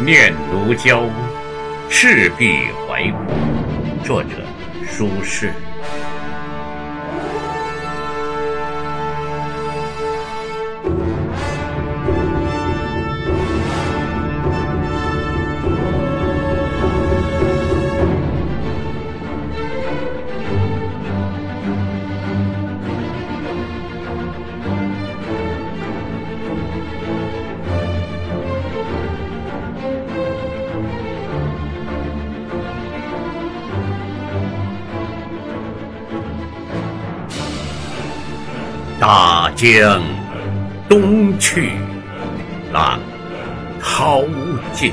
念奴娇·赤壁怀古，作者苏轼。大江东去，浪淘尽，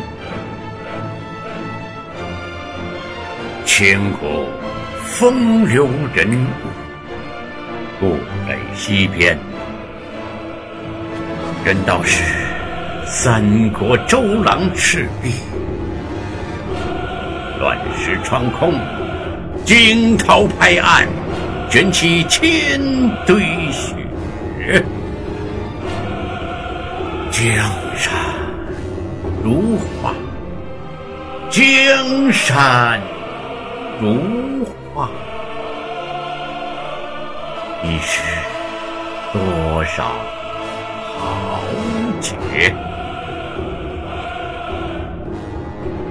千古风流人物，故垒西边。人道是三国周郎赤壁，乱石穿空，惊涛拍岸。卷起千堆雪，江山如画，江山如画，已是多少豪杰，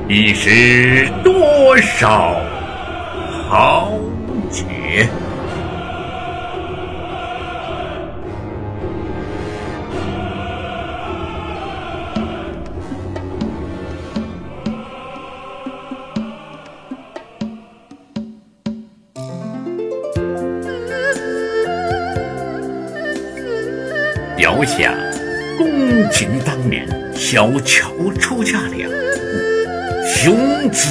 已是多少豪杰。遥想公瑾当年，小乔出嫁了，雄姿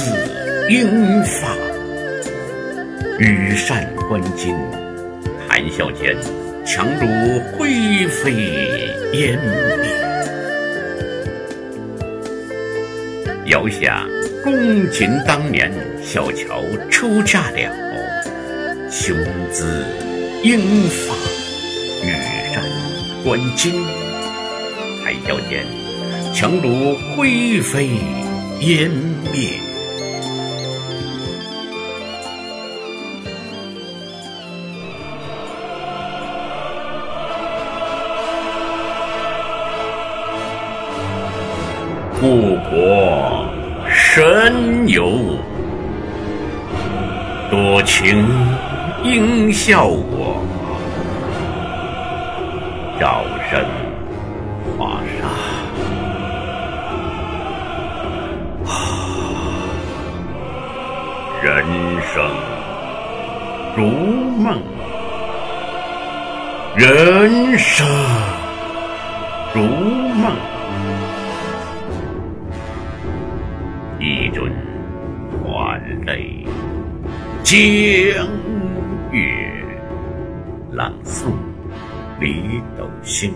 英发，羽扇纶巾，谈笑间，樯橹灰飞烟灭。遥想公瑾当年，小乔出嫁了，雄姿英发，观今，谈笑间，樯橹灰飞烟灭。故国神游，多情应笑我。朝生华沙，人生如梦，人生如梦，一樽还酹江月，朗诵。李斗星。